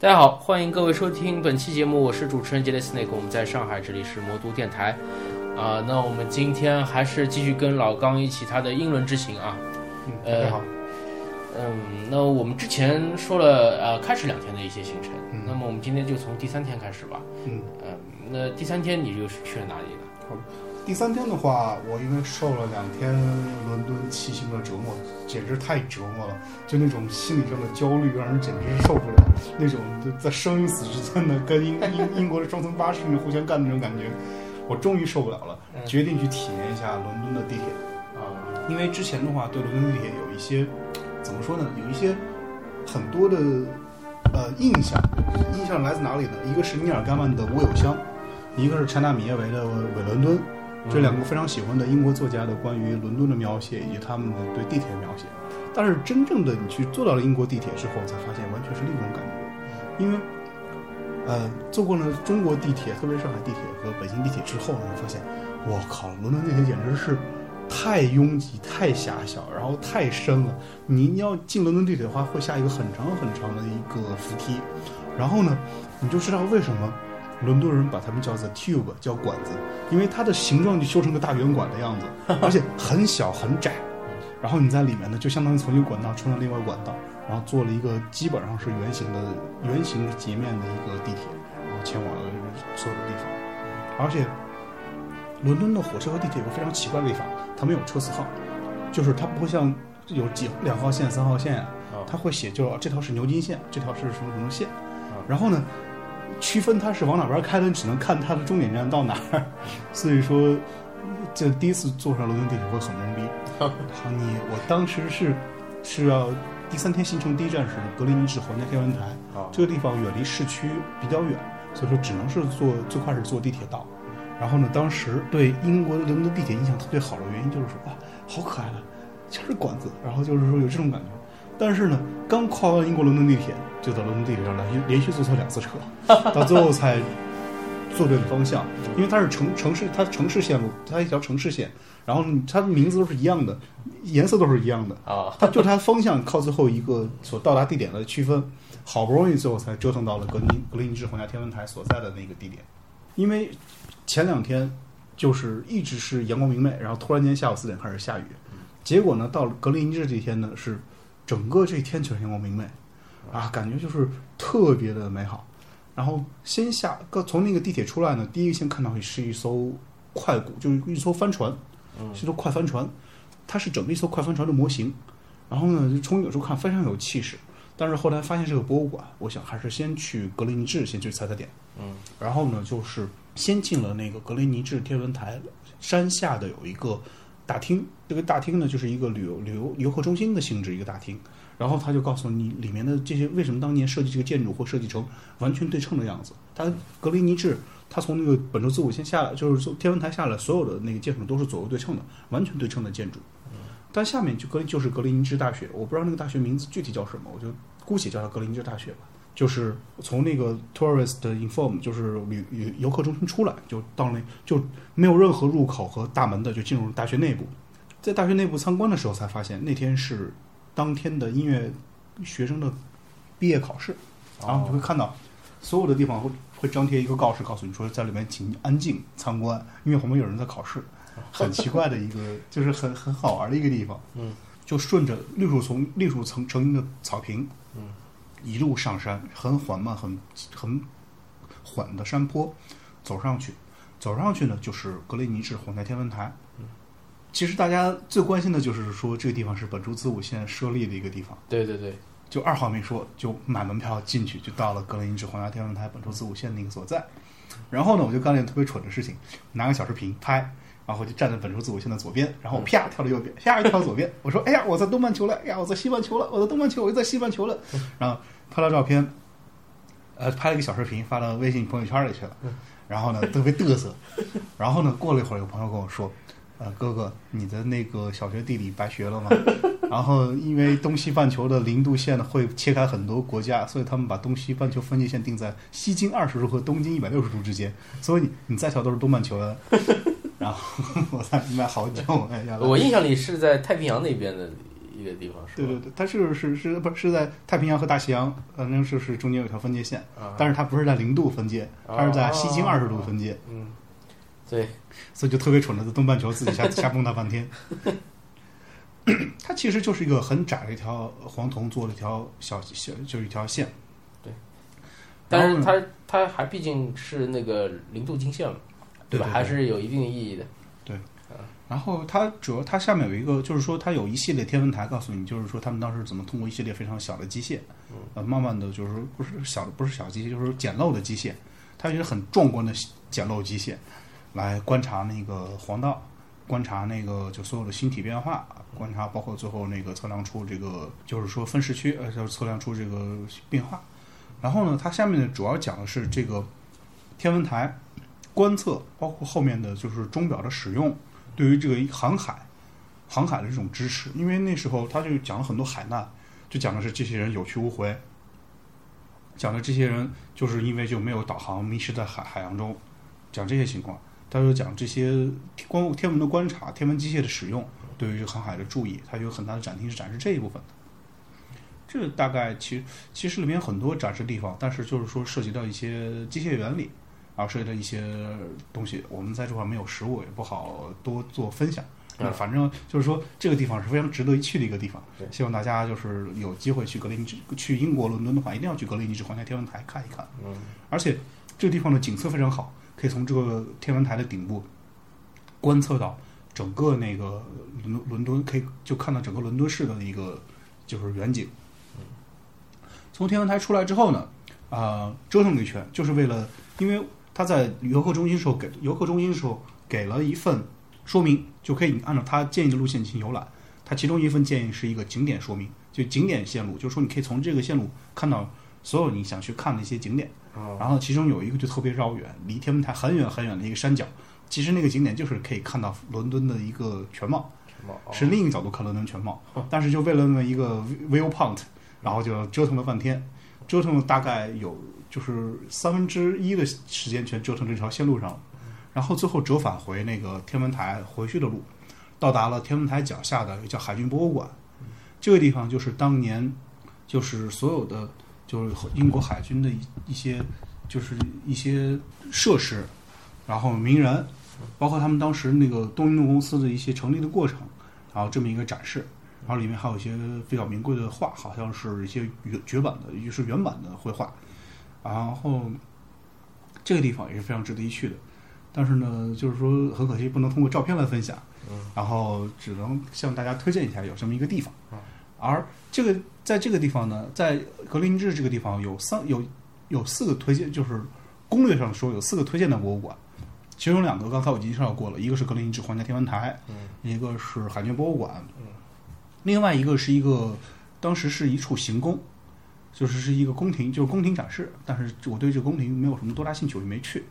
大家好，欢迎各位收听本期节目，我是主持人杰雷斯内克，我们在上海，这里是魔都电台。啊，那我们今天还是继续跟老刚一起他的英伦之行啊。嗯，呃你好。嗯，那我们之前说了呃开始两天的一些行程，嗯那么我们今天就从第三天开始吧。嗯，呃，那第三天你又是去了哪里呢？第三天的话，我因为受了两天伦敦骑行的折磨，简直太折磨了，就那种心理上的焦虑，让人简直是受不了。那种就在生与死之间的跟英英英国的双层巴士里面互相干的那种感觉，我终于受不了了，决定去体验一下伦敦的地铁。啊，因为之前的话，对伦敦地铁有一些怎么说呢？有一些很多的呃印象，印象来自哪里呢？一个是尼尔甘曼的《无有乡》，一个是柴纳米耶维的《伪伦敦》，这两个非常喜欢的英国作家的关于伦敦的描写以及他们的对地铁的描写。但是真正的你去坐到了英国地铁之后，才发现完全是另一种感觉，因为。呃，坐过了中国地铁，特别上海地铁和北京地铁之后，你会发现，我靠，伦敦地铁简直是太拥挤、太狭小，然后太深了。你要进伦敦地铁的话，会下一个很长很长的一个扶梯，然后呢，你就知道为什么伦敦人把它们叫做 tube，叫管子，因为它的形状就修成个大圆管的样子，而且很小很窄。然后你在里面呢，就相当于从一个管道穿到另外管道，然后做了一个基本上是圆形的圆形截面的一个地铁，然后前往了所有的地方。而且，伦敦的火车和地铁有个非常奇怪的地方，它没有车次号，就是它不会像有几两号线、三号线，哦它会写就是这条是牛津线，这条是什么什么线，然后呢，区分它是往哪边开的，你只能看它的终点站到哪儿。所以说，这第一次坐上伦敦地铁会很懵逼。好，你我当时是是要第三天行程第一站是格林尼治皇家天文台，这个地方远离市区比较远，所以说只能是坐最快是坐地铁到。然后呢，当时对英国伦敦地铁印象特别好的原因就是说，哇，好可爱的，全是管子，然后就是说有这种感觉。但是呢，刚跨完英国伦敦地铁，就在伦敦地铁上连续连续坐错两次车，到最后才坐对了方向，因为它是城城市，它城市线路，它一条城市线，然后它的名字都是一样的，颜色都是一样的，啊，它就它方向靠最后一个所到达地点的区分，好不容易最后才折腾到了格林格林尼治皇家天文台所在的那个地点，因为前两天就是一直是阳光明媚，然后突然间下午四点开始下雨，结果呢到了格林尼治这一天呢是整个这一天全是阳光明媚，啊，感觉就是特别的美好。然后先下，刚从那个地铁出来呢，第一个先看到的是一艘快古，就是一艘帆船，嗯是一艘快帆船，它是整个一艘快帆船的模型。然后呢，就从远处看非常有气势，但是后来发现是个博物馆，我想还是先去格林尼治先去踩踩点。嗯，然后呢，就是先进了那个格林尼治天文台山下的有一个大厅，这个大厅呢就是一个旅游旅游游客中心的性质一个大厅。然后他就告诉你里面的这些为什么当年设计这个建筑会设计成完全对称的样子。它格林尼治，它从那个本州子午线下来，就是从天文台下来，所有的那个建筑都是左右对称的，完全对称的建筑。但下面就格就是格林尼治大学，我不知道那个大学名字具体叫什么，我就姑且叫它格林尼治大学吧。就是从那个 tourist inform，就是旅游游客中心出来，就到那就没有任何入口和大门的，就进入大学内部。在大学内部参观的时候，才发现那天是当天的音乐学生的毕业考试，然后你就会看到所有的地方会会张贴一个告示，告诉你说在里面请安静参观，因为旁边有人在考试，很奇怪的一个，就是很很好玩的一个地方。嗯，就顺着绿树丛绿树层成荫的草坪，嗯，一路上山，很缓慢、很很缓的山坡，走上去，走上去呢就是格雷尼治皇家天文台。其实大家最关心的就是说这个地方是本州子午线设立的一个地方。对对对，就二话没说，就买门票进去，就到了格林尼治皇家天文台本州子午线那个所在。然后呢，我就干了一件特别蠢的事情，拿个小视频拍，然后我就站在本州子午线的左边，然后啪跳到右边，啪又跳左边，我说：“哎呀，我在东半球了，哎呀，我在西半球了，我在东半球，我又在西半球了。”然后拍了照片，呃，拍了一个小视频发到微信朋友圈里去了。然后呢，特别嘚瑟。然后呢，过了一会儿，有朋友跟我说：“呃，哥哥，你的那个小学地理白学了吗？” 然后因为东西半球的零度线会切开很多国家，所以他们把东西半球分界线定在西经二十度和东经一百六十度之间，所以你你再跳都是东半球的。然后 我才明白好久，我印象里是在太平洋那边的一个地方，是吧？对对对，它是是是不是是在太平洋和大西洋，反正是是中间有一条分界线，啊，但是它不是在零度分界，它是在西经二十度分界，嗯，对，所以就特别蠢的在东半球自己瞎 瞎蹦跶半天。它其实就是一个很窄的一条黄铜做了一条小小就是一条线，对但是它它还毕竟是那个零度经线嘛，吧？对对对还是有一定意义的。对然后它主要它下面有一个，就是说它有一系列天文台告诉你，就是说他们当时怎么通过一系列非常小的机械，呃，慢慢的就是说不是小不是小机械，就是简陋的机械，它也是很壮观的简陋机械，来观察那个黄道，观察那个就所有的星体变化，观察包括最后那个测量出这个就是说分时区，呃，就是测量出这个变化。然后呢，它下面呢主要讲的是这个天文台观测，包括后面的就是钟表的使用。对于这个航海、航海的这种支持，因为那时候他就讲了很多海难，就讲的是这些人有去无回，讲的这些人就是因为就没有导航迷失在海海洋中，讲这些情况。他就讲这些光天文的观察、天文机械的使用对于航海的注意，它有很大的展厅是展示这一部分的。这大概其其实里面很多展示地方，但是就是说涉及到一些机械原理。啊，涉及到一些东西，我们在这块没有实物，也不好多做分享。那反正就是说，这个地方是非常值得一去的一个地方对。希望大家就是有机会去格林尼治、去英国伦敦的话，一定要去格林尼治皇家天文台看一看。嗯，而且这个地方的景色非常好，可以从这个天文台的顶部观测到整个那个伦伦敦，可以就看到整个伦敦市的一个就是远景。从天文台出来之后呢，啊、折腾了一圈，就是为了，因为他在游客中心时候给游客中心的时候给了一份说明，就可以按照他建议的路线进行游览。他其中一份建议是一个景点说明，就景点线路，就是说你可以从这个线路看到所有你想去看的一些景点。哦，然后其中有一个就特别绕远，离天文台很远很远的一个山脚，其实那个景点就是可以看到伦敦的一个全貌，哦是另一个角度看伦敦全貌。但是就为了那么一个 view point，然后就折腾了半天，折腾了大概有就是三分之一的时间全折腾这条线路上了，然后最后折返回那个天文台回去的路，到达了天文台脚下的叫海军博物馆，这个地方就是当年就是所有的就是英国海军的一一些就是一些设施，然后名人，包括他们当时那个东印度公司的一些成立的过程，然后这么一个展示，然后里面还有一些比较名贵的画，好像是一些原绝版的，也就是原版的绘画，然后这个地方也是非常值得一去的，但是呢，就是说很可惜不能通过照片来分享，然后只能向大家推荐一下有这么一个地方，而这个在这个地方呢，在格林尼治这个地方有三有有四个推荐，就是攻略上说有四个推荐的博物馆，其中两个刚才我已经介绍过了，一个是格林尼治皇家天文台，一个是海军博物馆，另外一个是一个当时是一处行宫，就是是一个宫廷，就是宫廷展示，但是我对这个宫廷没有什么多大兴趣，我就没去。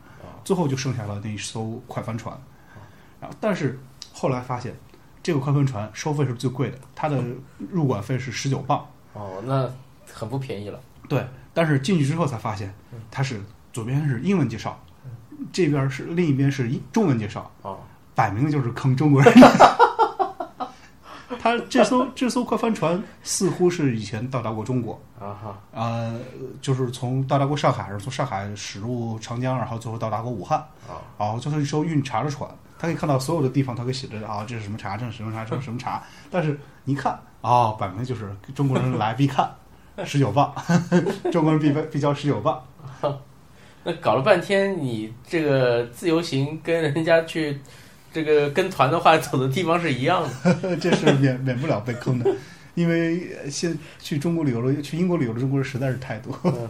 最后就剩下了那一艘快帆船，然后但是后来发现这个快帆船收费是最贵的，它的入馆费是十九磅。哦，那很不便宜了。对，但是进去之后才发现，它是左边是英文介绍，这边是另一边是英中文介绍，哦，摆明了就是坑中国人。他这艘这艘快帆船似乎是以前到达过中国，啊哈，呃，就是从到达过上海，然后从上海驶入长江，然后最后到达过武汉，啊，然后就是一艘运茶的船。他可以看到所有的地方，他可以写着啊，这是什么茶，这是什么茶，这是什么茶。但是你一看，哦，摆明就是中国人来必看，十九磅，中国人必必交十九磅。那搞了半天，你这个自由行跟人家去这个跟团的话，走的地方是一样的。这是免免不了被坑的，因为呃现去中国旅游的、去英国旅游的中国人实在是太多。嗯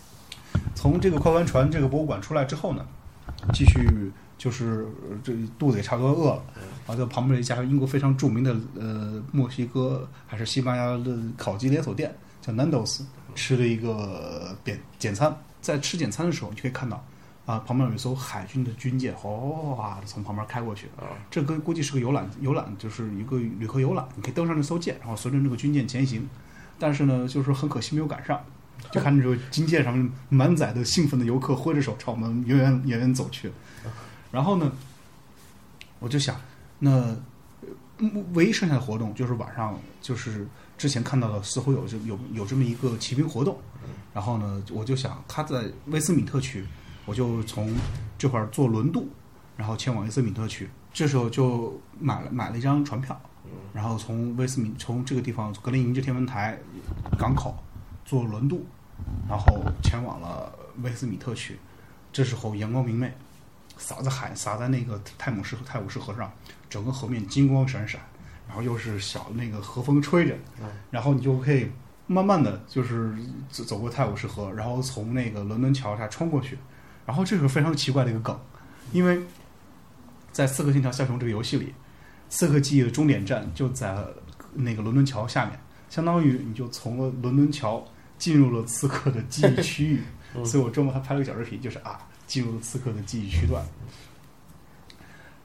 从这个快帆船这个博物馆出来之后呢，继续就是呃这肚子也差不多饿了，然后在旁边有一家英国非常著名的呃墨西哥还是西班牙的烤鸡连锁店叫 Nando's，吃了一个简简餐。在吃简餐的时候，你就可以看到啊，旁边有一艘海军的军舰哗的从旁边开过去。啊，这个估计是个游览，游览就是一个旅客游览，你可以登上那艘舰，然后随着那个军舰前行。但是呢，就是很可惜没有赶上，就看着这个军舰上面满载的兴奋的游客挥着手朝我们远远远远走去。然后呢，我就想，那嗯唯一剩下的活动就是晚上，就是之前看到的，似乎有这有有这么一个骑兵活动。然后呢，我就想他在威斯敏特区，我就从这块儿坐轮渡，然后前往威斯敏特区。这时候就买了买了一张船票，然后从威斯敏从这个地方格林尼治天文台港口坐轮渡，然后前往了威斯敏特区。这时候阳光明媚，洒在海洒在那个泰晤士泰晤士河上，整个河面金光闪闪，然后又是小那个河风吹着，然后你就可以慢慢的就是走走过泰晤士河，然后从那个伦敦桥下穿过去。然后这是非常奇怪的一个梗，因为在《刺客信条：枭雄》这个游戏里，《刺客记忆》的终点站就在那个伦敦桥下面，相当于你就从了伦敦桥进入了刺客的记忆区域。所以我周末还拍了个小视频，就是啊，进入了刺客的记忆区段。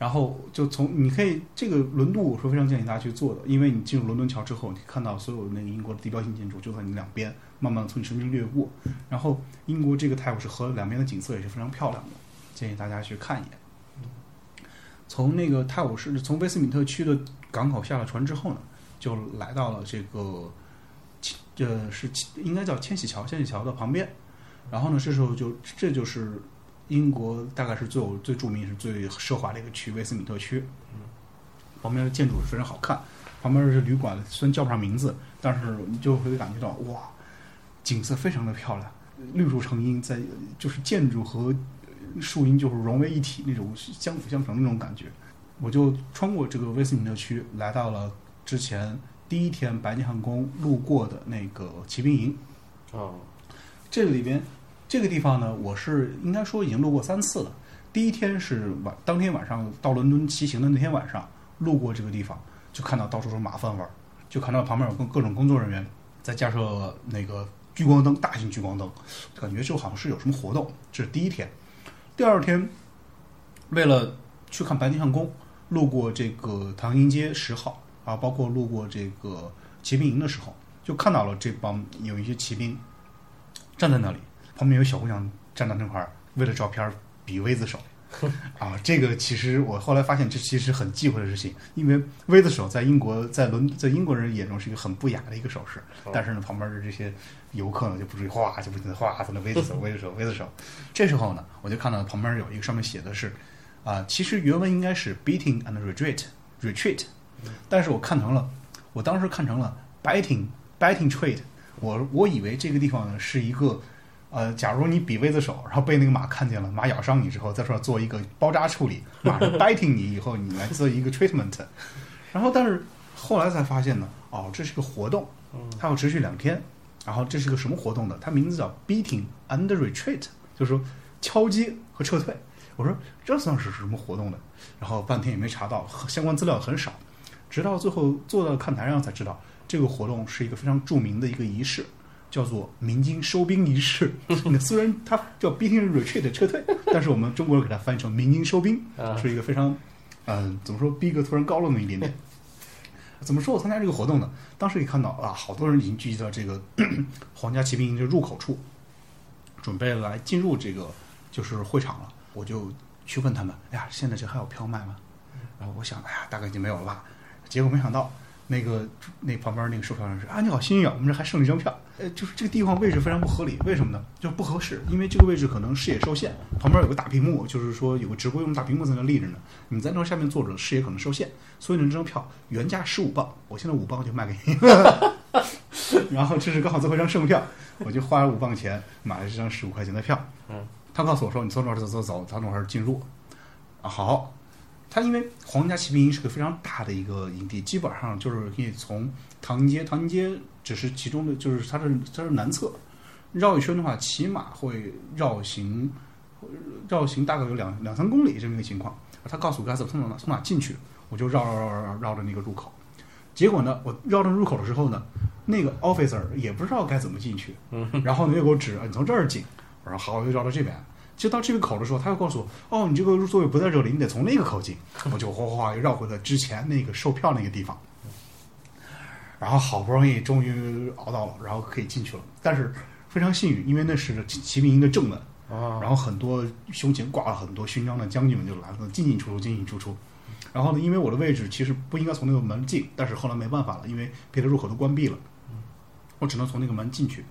然后就从你可以这个轮渡，我是非常建议大家去做的，因为你进入伦敦桥之后，你看到所有那个英国的地标性建筑就在你两边，慢慢的从你身边掠过。然后英国这个泰晤士河两边的景色也是非常漂亮的，建议大家去看一眼。从那个泰晤士，从威斯敏特区的港口下了船之后呢，就来到了这个，呃，是应该叫千禧桥，千禧桥的旁边。然后呢，这时候就这就是英国大概是最有最著名、是最奢华的一个区——威斯敏特区。旁边的建筑非常好看，旁边是旅馆，虽然叫不上名字，但是你就会感觉到哇，景色非常的漂亮，绿树成荫，在就是建筑和树荫就是融为一体，那种相辅相成的那种感觉。我就穿过这个威斯敏特区，来到了之前第一天白金汉宫路过的那个骑兵营。哦，这里边这个地方呢，我是应该说已经路过三次了。第一天是晚，当天晚上到伦敦骑行的那天晚上，路过这个地方，就看到到处是马粪味儿，就看到旁边有各各种工作人员在架设那个聚光灯，大型聚光灯，感觉就好像是有什么活动。这是第一天。第二天，为了去看白金汉宫，路过这个唐宁街十号啊，包括路过这个骑兵营的时候，就看到了这帮有一些骑兵站在那里，旁边有小姑娘站到那块儿，为了照片比 V 字手。啊，这个其实我后来发现，这其实很忌讳的事情，因为 V 字手在英国，在伦在英国人眼中是一个很不雅的一个手势，但是呢，旁边的这些游客呢就不至于哗就不停的哗在那 V 字手 V 字手 V 字手。这时候呢，我就看到旁边有一个上面写的是，啊、其实原文应该是 beating and retreat retreat，但是我看成了，我当时看成了 biting biting treat，我我以为这个地方呢是一个。呃，假如你比 V 字手，然后被那个马看见了，马咬伤你之后，在这儿做一个包扎处理，马上 biting 你以后，你来做一个 treatment。然后，但是后来才发现呢，哦，这是个活动，它要持续两天。然后这是个什么活动呢？它名字叫 beating and retreat，就是说敲击和撤退。我说这算是什么活动呢？然后半天也没查到，相关资料很少。直到最后坐到看台上才知道，这个活动是一个非常著名的一个仪式。叫做鸣金收兵仪式。那虽然它叫 beating retreat 撤退，但是我们中国人给它翻译成鸣金收兵，啊是一个非常，嗯、怎么说，逼格突然高了那么一点点。怎么说我参加这个活动呢？当时一看到啊，好多人已经聚集到这个 皇家骑兵营的入口处，准备来进入这个就是会场了。我就去问他们，哎呀，现在这还有票卖吗？然后我想，哎呀，大概已经没有了吧。结果没想到，那个那旁边那个售票员说啊，你好幸运啊，我们这还剩了一张票。呃，就是这个地方位置非常不合理，为什么呢？就不合适，因为这个位置可能视野受限，旁边有个大屏幕，就是说有个直播用大屏幕在那立着呢，你在那下面坐着，视野可能受限，所以呢，这张票原价十五磅，我现在五磅就卖给你。然后这是刚好最后一张剩票，我就花了五磅钱买了这张十五块钱的票。嗯，他告诉我说，你从这儿走走走，从这儿进入。啊，好。他因为皇家骑兵营是个非常大的一个营地，基本上就是可以从唐宁街，唐宁街只是其中的，就是它是它是南侧，绕一圈的话，起码会绕行绕行大概有两两三公里这么一个情况。他告诉我该怎么从哪从哪进去，我就绕绕绕绕绕着那个入口。结果呢，我绕着入口的时候呢，那个 officer 也不知道该怎么进去，然后呢又给我指，啊你从这儿进。我说好，我就绕到这边。就到这个口的时候，他又告诉我，哦，你这个座位不在这里，你得从那个口进。我就哗哗哗又绕回了之前那个售票那个地方。然后好不容易终于熬到了，然后可以进去了。但是非常幸运，因为那是骑骑兵营的正门，啊，然后很多胸前挂了很多勋章的将军们就来了，进进出出，进进出出。然后呢，因为我的位置其实不应该从那个门进，但是后来没办法了，因为别的入口都关闭了，我只能从那个门进去。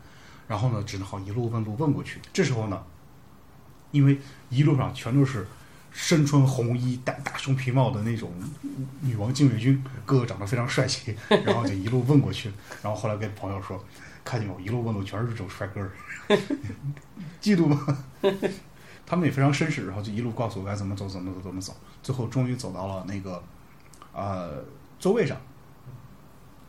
然后呢，只能好一路问路问过去。这时候呢，因为一路上全都是身穿红衣、戴大熊皮帽的那种女王禁卫军，个个长得非常帅气，然后就一路问过去。然后后来跟朋友说，看见我一路问路全是这种帅哥儿，嫉妒吗？他们也非常绅士，然后就一路告诉我该怎么走，怎么走，怎么走。最后终于走到了那个呃座位上，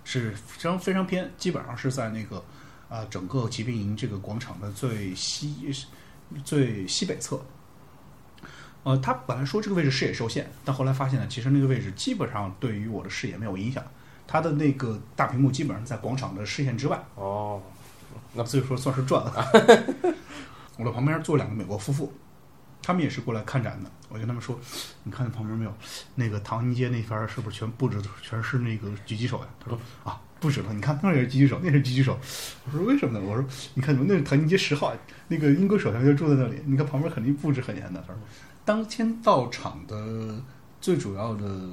是非常非常偏，基本上是在那个啊、整个骑兵营这个广场的最西最西北侧。呃，他本来说这个位置视野受限，但后来发现呢，其实那个位置基本上对于我的视野没有影响。它的那个大屏幕基本上在广场的视线之外，哦，那所以说算是赚了。我的旁边坐两个美国夫妇，他们也是过来看展的。我跟他们说：“你看那旁边没有？那个唐宁街那边是不是全布置的全是那个狙击手呀？”他说：“啊，不止了，你看那儿也是狙击手，那是狙击手。”我说：“为什么呢？”我说：“你看，那是唐宁街十号，那个英国首相就住在那里。你看旁边肯定布置很严的。”他说：“当天到场的最主要的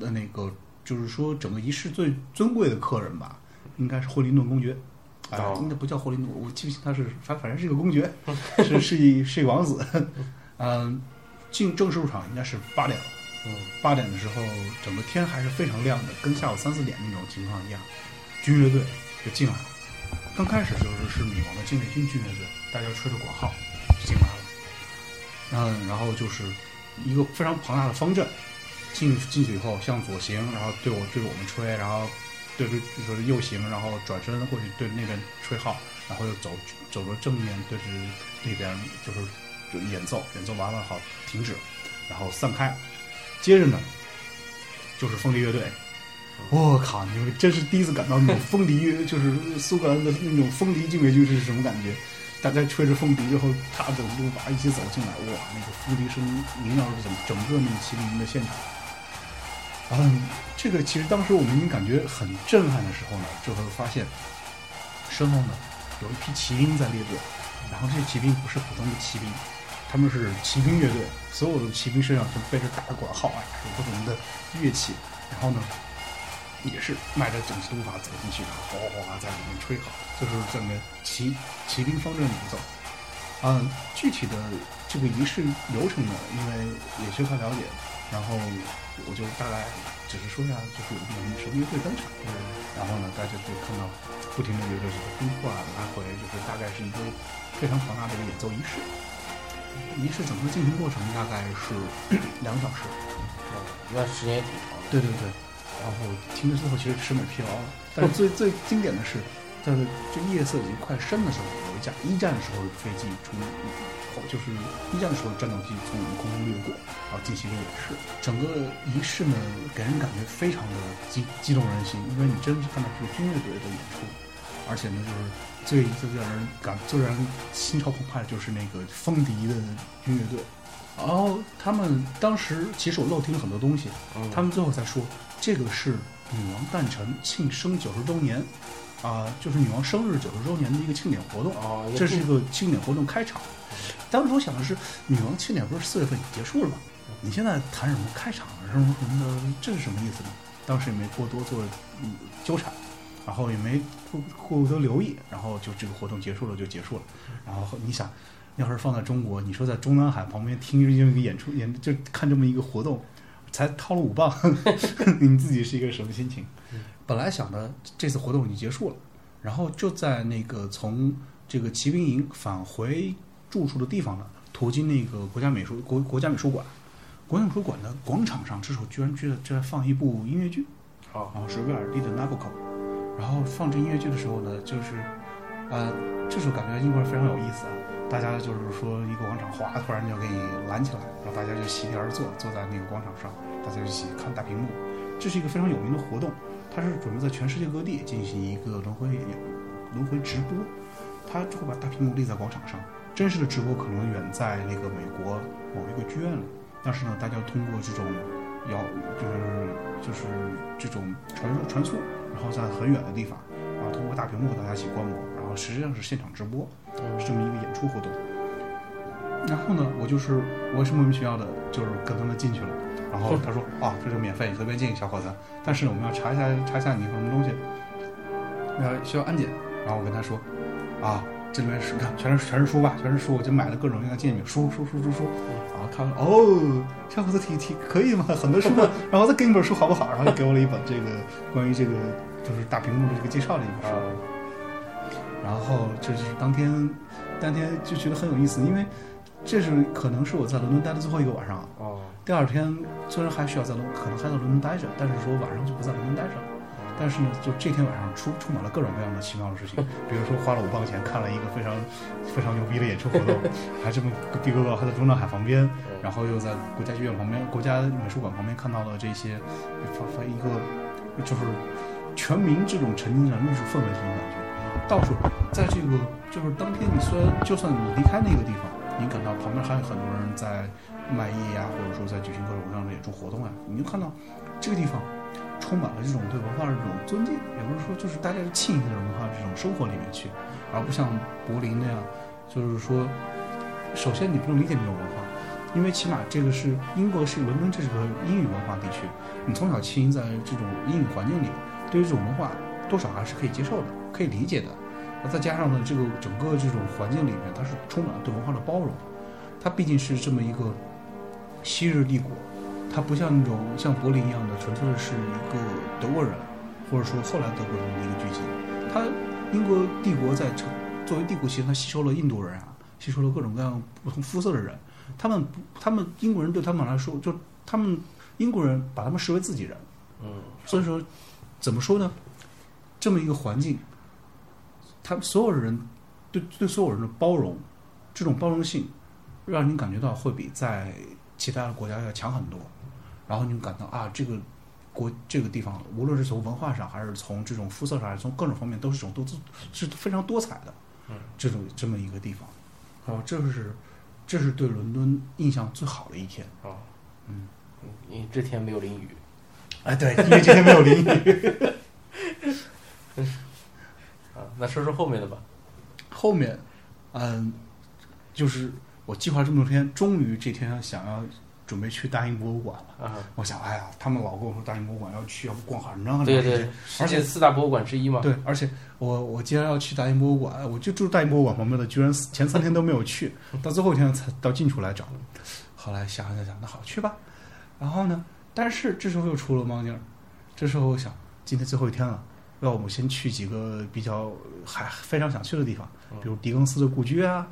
的那个，就是说整个仪式最尊贵的客人吧，应该是霍林顿公爵。”啊、哦应该不叫霍林顿，我记不清他是，反反正是一个公爵，是是一是一王子。嗯，进正式入场应该是八点了。八点的时候，整个天还是非常亮的，跟下午三四点那种情况一样。军乐队就进来了，刚开始就是是女王的禁卫军军乐队，大家吹着广号进来了。嗯，然后就是一个非常庞大的方阵，进进去以后向左行，然后对我对着我们吹，然后对着就是右行，然后转身过去对那边吹号，然后又走走着正面对着那边就是就演奏，演奏完了好停止，然后散开。接着呢，就是风笛乐队。我靠！你们真是第一次感到那种 风笛，就是苏格兰的那种风笛禁卫军是什么感觉？大家吹着风笛，然后踏着路把一起走进来，哇，那个风笛声萦绕着整整个那个骑兵营的现场。然嗯，这个其实当时我们已经感觉很震撼的时候呢，就会发现身后呢有一批骑兵在列队，然后这些骑兵不是普通的骑兵，他们是骑兵乐队，所有的骑兵身上都背着大管号啊，有各种的乐器，然后呢也是迈着整齐的步伐走进去，然后哗哗哗在里面吹号，就是整个骑骑兵方阵演奏。嗯，具体的这个仪式流程呢，因为也缺乏了解，然后我就大概只是说一下，就是有一个什么乐队登场，嗯然后呢，大家可以看到不停的有着这个呼唤来回，就是大概是一个非常庞大的一个演奏仪式。仪式整个进行过程大概是两个小时。哦那时间也挺长。对对对，然后听着最后其实审美疲劳了，但是最最经典的是，在这夜色已经快深的时候，有一架一战的时候的飞机从就是一战的时候战斗机从我们空中掠过，然后进行一个演示。整个仪式呢，给人感觉非常的激激动人心，因为你真是看到是军乐队的演出，而且呢，就是最最让人感最让人心潮澎湃的就是那个风笛的军乐队。然后他们当时其实我漏听了很多东西，嗯他们最后才说，这个是女王诞辰庆生九十周年，啊、就是女王生日九十周年的一个庆典活动。哦，这是一个庆典活动开场。当时我想的是，女王庆典不是四月份结束了吗？你现在谈什么开场啊什么什么的，这是什么意思呢？当时也没过多做嗯纠缠，然后也没过过多留意，然后就这个活动结束了就结束了。然后你想，要是放在中国，你说在中南海旁边听这么一个演出演，就看这么一个活动，才掏了五磅，你自己是一个什么心情？本来想的这次活动已经结束了，然后就在那个从这个骑兵营返回住处的地方呢，途经那个国家美术国国家美术馆，国家美术馆的广场上，这时候居然居然居然放一部音乐剧，好然后是威尔第的《Nabucco》，然后放这音乐剧的时候呢，就是，呃，这时候感觉英国人非常有意思啊，大家就是说一个广场哗突然就给你拦起来，然后大家就席地而坐，坐在那个广场上，大家一起看大屏幕，这是一个非常有名的活动，它是准备在全世界各地进行一个轮回轮回直播，它就会把大屏幕立在广场上，真实的直播可能远在那个美国某一个剧院里，但是呢，大家通过这种遥就是就是这种传输传输，然后在很远的地方，然后通过大屏幕和大家一起观摩，然后实际上是现场直播，是这么一个演出活动。然后呢，我就是我也是莫名其妙的，就是跟他们进去了，然然后他说啊，这是免费，你随便进，小伙子。但是，我们要查一下查一下你什么东西，呃需要安检。然后我跟他说啊，这里面是看全是全是书吧，全是书，我就买了各种各样的鉴定书书书书书。然后看了哦，小伙子挺挺可以嘛，很多书嘛。然后再给你本书好不好？然后就给我了一本这个关于这个就是大屏幕的这个介绍的一本书。然后这就是当天，当天就觉得很有意思，因为这是可能是我在伦敦待的最后一个晚上。哦，第二天虽然还需要在伦，可能还在伦敦待着，但是说晚上就不在伦敦待着了。但是呢，就这天晚上充充满了各种各样的奇妙的事情，比如说花了五磅钱看了一个非常非常牛逼的演出活动，还这么的哥哥还在中南海旁边，然后又在国家剧院旁边、国家美术馆旁边看到了这些，发发一个就是全民这种沉浸在艺术氛围这种感觉。到处在这个就是当天，你虽然就算你离开那个地方，你感到旁边还有很多人在卖艺呀，或者说在举行各种各样的演出活动呀，你就看到这个地方充满了这种对文化的这种尊敬，也不是说就是大家是浸在文化这种生活里面去，而不像柏林那样，就是说，首先你不能理解那种文化，因为起码这个是英国是伦敦，这是个英语文化地区，你从小浸在这种英语环境里，对于这种文化多少还是可以接受的。可以理解的，那再加上呢，这个整个这种环境里面，它是充满了对文化的包容。它毕竟是这么一个昔日帝国，它不像那种像柏林一样的纯粹是一个德国人，或者说后来德国人的一个聚集。他英国帝国在成作为帝国其实，它吸收了印度人啊，吸收了各种各样不同肤色的人。他们不，他们英国人对他们来说，就他们英国人把他们视为自己人。嗯，所以说，怎么说呢？这么一个环境。他们所有人对对所有人的包容，这种包容性，让你感觉到会比在其他的国家要强很多。然后你感到啊，这个国这个地方，无论是从文化上，还是从这种肤色上，还是从各种方面，都是种多姿是非常多彩的。嗯，这种这么一个地方，哦，这是这是对伦敦印象最好的一天。哦，嗯，因为这天没有淋雨。哎，对，因为这天没有淋雨。啊，那说说后面的吧。后面，嗯，就是我计划这么多天，终于这天想要准备去大英博物馆了。啊，我想，哎呀，他们老跟我说大英博物馆要去，要不逛很长很长对时间。对，而且四大博物馆之一嘛。对，而且我我既然要去大英博物馆，我就住大英博物馆旁边的，居然前三天都没有去，到最后一天才到近处来找。后来想想想，那好去吧。然后呢，但是这时候又出了猫腻儿。这时候我想，今天最后一天了。要我们先去几个比较还非常想去的地方，比如狄更斯的故居啊，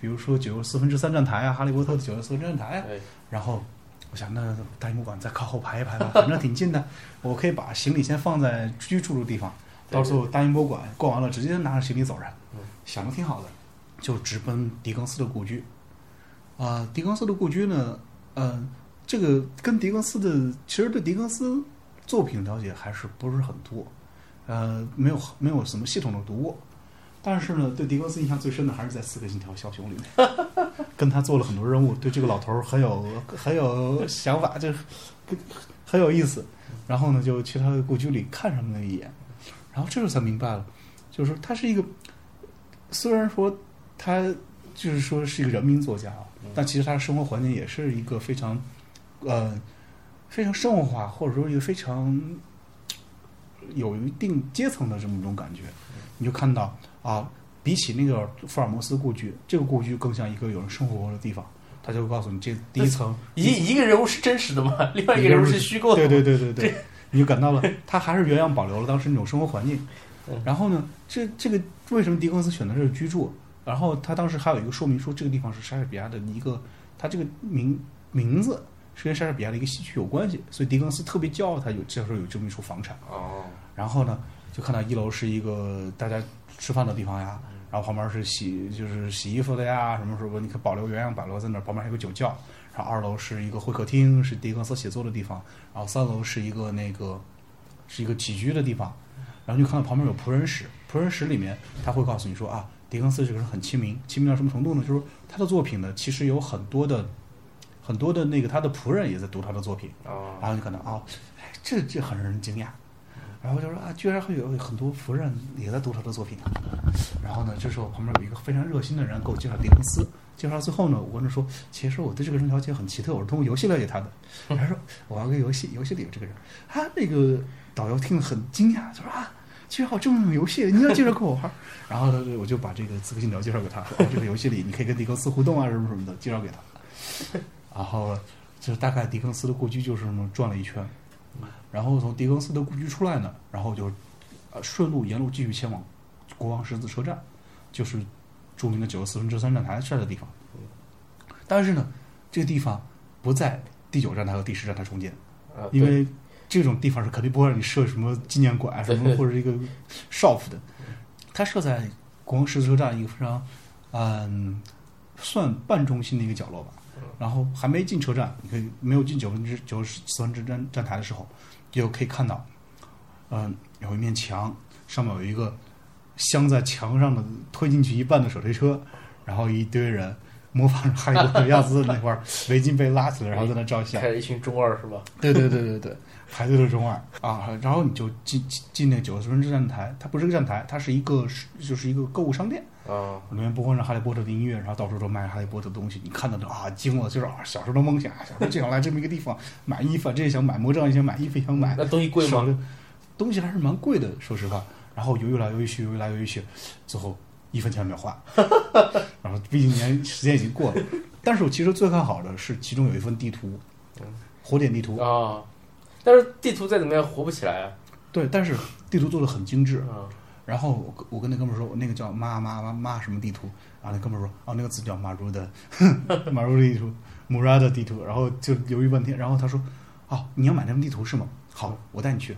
比如说九又四分之三站台啊，哈利波特的九又四分之三站台啊。然后我想，那大英博物馆再靠后排一排吧，反正挺近的，我可以把行李先放在居住的地方，到时候大英博物馆逛完了，直接拿着行李走人。嗯想的挺好的，就直奔狄更斯的故居。啊，狄更斯的故居呢，嗯，这个跟狄更斯的其实对狄更斯作品了解还是不是很多。呃，没有没有什么系统的读过，但是呢，对狄更斯印象最深的还是在《刺客信条：枭雄》里面，跟他做了很多任务，对这个老头儿很有很有想法，就是很有意思。然后呢，就去他的故居里看上了一眼，然后这时候才明白了，就是说他是一个，虽然说他就是说是一个人民作家啊，但其实他的生活环境也是一个非常呃非常生活化，或者说一个非常。有一定阶层的这么一种感觉，你就看到啊，比起那个福尔摩斯故居，这个故居更像一个有人生活过的地方。他就会告诉你，这第一层一一个人物是真实的吗？另外一个人物是虚构的？对对对对对，你就感到了，他还是原样保留了当时那种生活环境。然后呢，这这个为什么狄更斯选择这儿居住？然后他当时还有一个说明书，这个地方是莎士比亚的一个，他这个名名字。是跟莎士比亚的一个戏曲有关系，所以狄更斯特别骄傲，他有这时候有这么一处房产。哦。然后呢，就看到一楼是一个大家吃饭的地方呀，然后旁边是洗就是洗衣服的呀，什么什么，你可以保留原样保留在那儿。旁边还有个酒窖。然后二楼是一个会客厅，是狄更斯写作的地方。然后三楼是一个那个是一个起居的地方。然后就看到旁边有仆人室，仆人室里面他会告诉你说啊，狄更斯这个人很亲民，亲民到什么程度呢？就是他的作品呢，其实有很多的。很多的那个他的仆人也在读他的作品，然后就可能啊，这这很让人惊讶。然后就说啊，居然会有很多福人也在读他的作品。然后呢，这时候旁边有一个非常热心的人给我介绍狄更斯。介绍到最后呢，我跟他说，其实我对这个人了解很奇特，我是通过游戏了解他的。他说我玩个游戏，游戏里有这个人。他那个导游听了很惊讶，就说啊，居然还有这么种游戏，你要介绍给我玩。然后呢，我就把这个《刺客信条》介绍给他，这个游戏里你可以跟狄更斯互动啊，什么什么的，介绍给他。然后就大概狄更斯的故居就是这么转了一圈，然后从狄更斯的故居出来呢，然后就呃顺路沿路继续前往国王十字车站，就是著名的九十四分之三站台设的地方。但是呢，这个地方不在第九站台和第十站台中间，因为这种地方是肯定不会让你设什么纪念馆啊什么或者一个 shop 的，它设在国王十字车站一个非常嗯算半中心的一个角落吧。然后还没进车站，你可以没有进九分之九十四分之站站台的时候，就可以看到，嗯，有一面墙，上面有一个镶在墙上的推进去一半的手推车，然后一堆人模仿着哈利波特样子那块儿围巾被拉起来，然后在那照相。开了一群中二是吧？对对对对对，排队的中二啊，然后你就进进进那九十分之站台，它不是个站台，它是一个是就是一个购物商店，啊，里面播放着哈利波特的音乐，然后到处都卖哈利波特的东西，你看到的啊惊了，就是啊小时候的梦想，小时候就想来这么一个地方买衣服，啊，这也想买魔杖，也想买衣服，也想买，那东西贵吗？东西还是蛮贵的，说实话。然后犹豫来犹豫去，犹豫来犹豫去，最后一分钱没有花。然后毕竟年时间已经过了，但是我其实最看好的是其中有一份地图，火点地图。啊，但是地图再怎么样活不起来啊。对，但是地图做的很精致。啊，然后我跟我跟那哥们儿说，那个叫妈妈妈妈什么地图，然后那哥们儿说，哦，那个字叫马如的 马如的地图，穆拉的地图。然后就犹豫半天，然后他说，哦，你要买那张地图是吗？好，我带你去。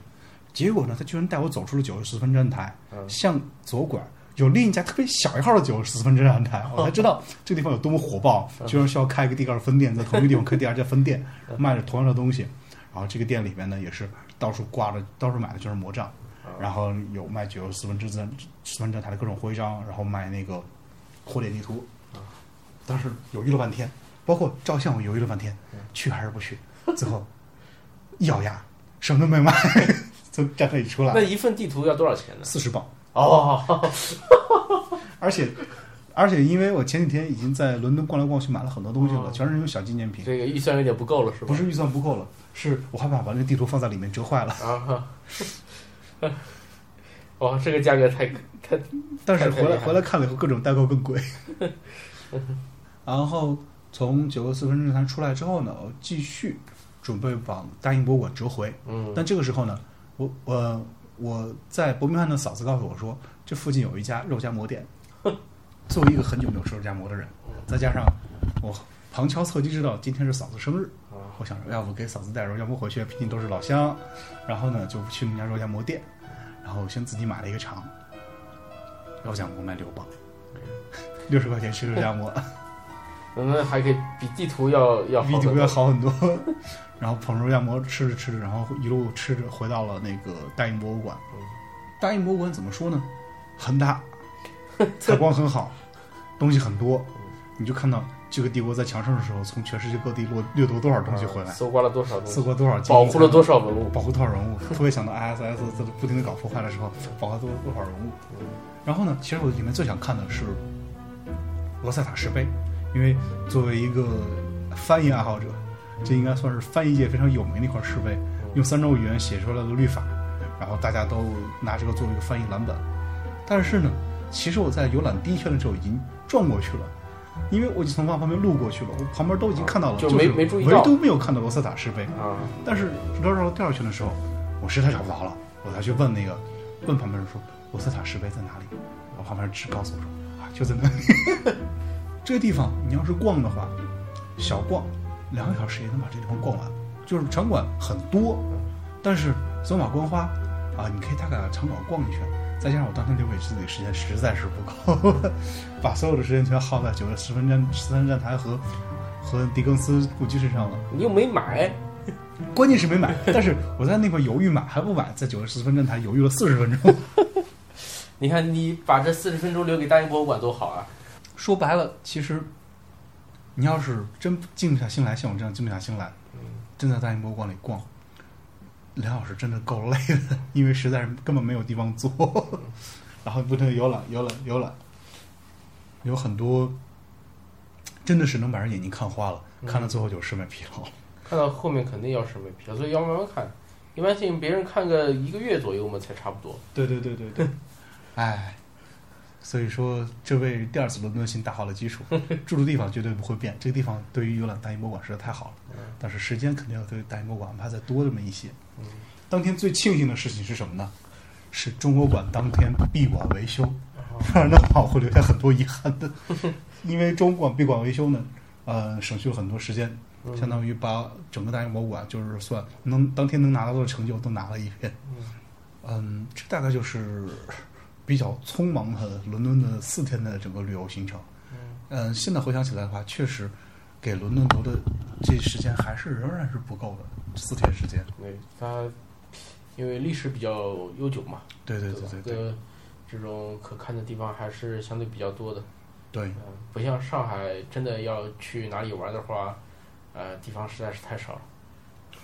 结果呢，他居然带我走出了九十四分站台，嗯向左拐有另一家特别小一号的九十四分站台，我才知道 这个地方有多么火爆，居然需要开一个第二分店，在同一个地方开第二家分店，卖着同样的东西。然后这个店里面呢，也是到处挂着，到处买的就是魔杖，然后有卖九十四分之三四分之台的各种徽章，然后卖那个火点地图。当时犹豫了半天，包括照相我犹豫了半天，去还是不去？最后一咬牙，什么都没买，从站台里出来那，一份地图要多少钱呢？四十磅。哦，而且而且因为我前几天已经在伦敦逛来逛去，买了很多东西了，哦全是那种小纪念品，这个预算有点不够了是吧？不是预算不够了，是我害怕把那个地图放在里面折坏了。啊，哇，这个价格太太但是回来回来看了以后，各种代购更贵。然后从九个四分之三出来之后呢，我继续准备往大英博物馆折回。嗯但这个时候呢，我我我在伯明翰的嫂子告诉我说，这附近有一家肉夹馍店。作为一个很久没有吃肉夹馍的人，再加上我旁敲侧击知道今天是嫂子生日，啊我想着要不给嫂子带肉夹馍回去，毕竟都是老乡。然后呢，就去那家肉夹馍店，然后先自己买了一个肠，肉夹馍卖六磅，六十块钱吃肉夹馍，那还可以比地图要要好比地图要好很多。然后捧着肉夹馍吃着吃着，然后一路吃着回到了那个大英博物馆。大英博物馆怎么说呢？很大，采光很好，东西很多。你就看到这个帝国在强盛的时候，从全世界各地掠掠夺多少东西回来，搜刮了多少东西，搜刮多少，保护了多少文物？保护多少人物，特别想到 ISS 在不停的搞破坏的时候，保护多多少人物。然后呢，其实我里面最想看的是罗塞塔石碑，因为作为一个翻译爱好者，这应该算是翻译界非常有名的一块石碑，用三种语言写出来的律法，然后大家都拿这个作为一个翻译蓝本。但是呢，其实我在游览第一圈的时候已经转过去了。因为我已经从旁边路过去了，我旁边都已经看到了，就是没没注意到唯独没有看到罗塞塔石碑。啊，但是绕绕第二圈的时候，我实在找不着了，我才去问那个问旁边人说罗塞塔石碑在哪里？然后旁边人只告诉我说啊就在那里。这个地方你要是逛的话，小逛两个小时也能把这地方逛完。就是场馆很多，但是走马观花啊，你可以大概场馆逛一圈。再加上我当天留给自己的时间实在是不够，把所有的时间全耗在九月十分站十三站台和和狄更斯故居身上了。你又没买，关键是没买，但是我在那块犹豫买还不买，在九月十四分站台犹豫了四十分钟。你看你把这四十分钟留给大英博物馆多好啊！说白了，其实你要是真静不下心来，像我这样静不下心来，真在大英博物馆里逛，两小时真的够累的，因为实在是根本没有地方坐，然后不停地游览游览游览，有很多真的是能把人眼睛看花了，嗯看到最后就审美疲劳。看到后面肯定要审美疲劳，所以要慢慢看。一般性别人看个一个月左右嘛才差不多。对对对对对，哎，所以说这为第二次伦敦行打好了基础，住的地方绝对不会变。这个地方对于游览大英博物馆实在太好了，嗯但是时间肯定要对大英博物馆安排再多这么一些。嗯当天最庆幸的事情是什么呢？是中国馆当天闭馆维修，哦不然的话我会留下很多遗憾的。因为中国馆闭馆维修呢，呃，省去了很多时间，嗯相当于把整个大英博物馆就是算能当天能拿到的成就都拿了一遍。嗯嗯，这大概就是比较匆忙的伦敦的四天的整个旅游行程。嗯嗯，现在回想起来的话，确实给伦敦留的这时间还是仍然是不够的，四天时间。对它，因为历史比较悠久嘛，对对吧对对对呃这种可看的地方还是相对比较多的。对，嗯，不像上海，真的要去哪里玩的话，呃，地方实在是太少了。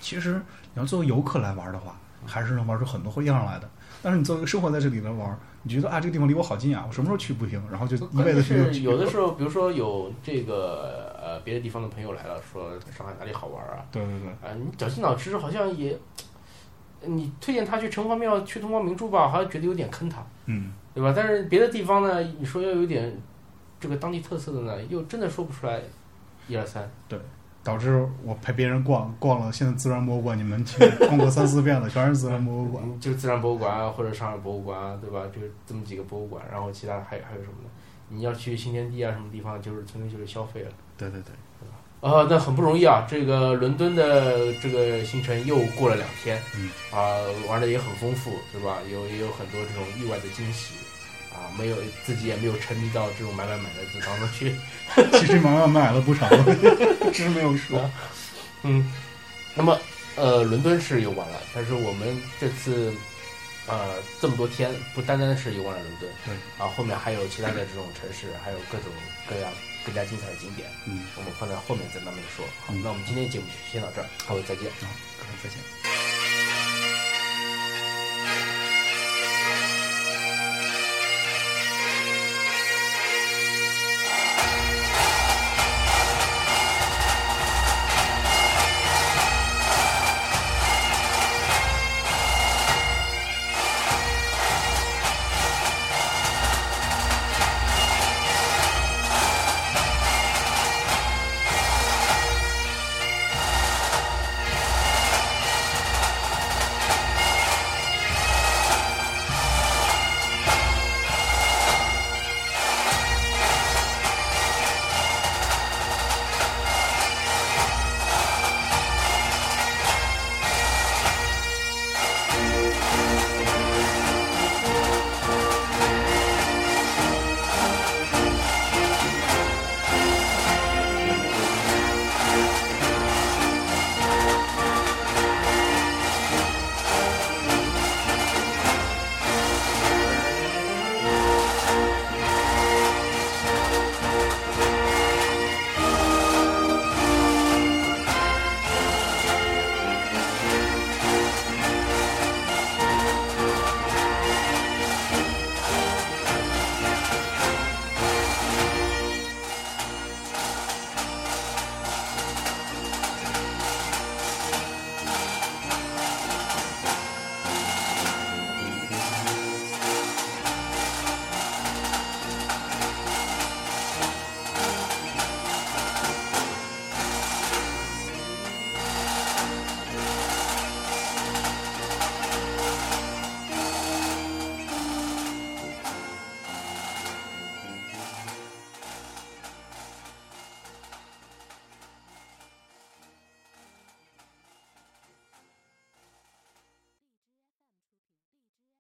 其实你要作为游客来玩的话，还是能玩出很多花样来的。但是你作为一个生活在这里来玩，你觉得啊这个地方离我好近啊，我什么时候去不行？然后就一辈子去是有的时候，比如说有这个呃别的地方的朋友来了，说上海哪里好玩啊？对对对，啊，你绞尽脑汁好像也，你推荐他去城隍庙、去东方明珠吧，好像觉得有点坑他，嗯，对吧？但是别的地方呢，你说要有点这个当地特色的呢，又真的说不出来一二三。导致我陪别人逛逛了现在自然博物馆，你们去逛过三四遍了，全是自然博物馆。嗯，就自然博物馆啊，或者上海博物馆啊，对吧？就这么几个博物馆，然后其他还有还有什么呢？你要去新天地啊，什么地方，就是纯粹就是消费了。对对对，啊，那很不容易啊！这个伦敦的这个行程又过了两天，嗯，啊，玩的也很丰富，对吧？有也有很多这种意外的惊喜，啊，没有自己也没有沉迷到这种买买买的这当中去，其实买买买了不少，只是没有说。嗯，那么呃，伦敦是游玩了，但是我们这次呃这么多天，不单单是游玩了伦敦，对，啊，后面还有其他的这种城市，还有各种各样更加精彩的景点，嗯，我们放在后面再慢慢说。好，嗯那我们今天节目就先到这儿，各位再见。好，各位再见。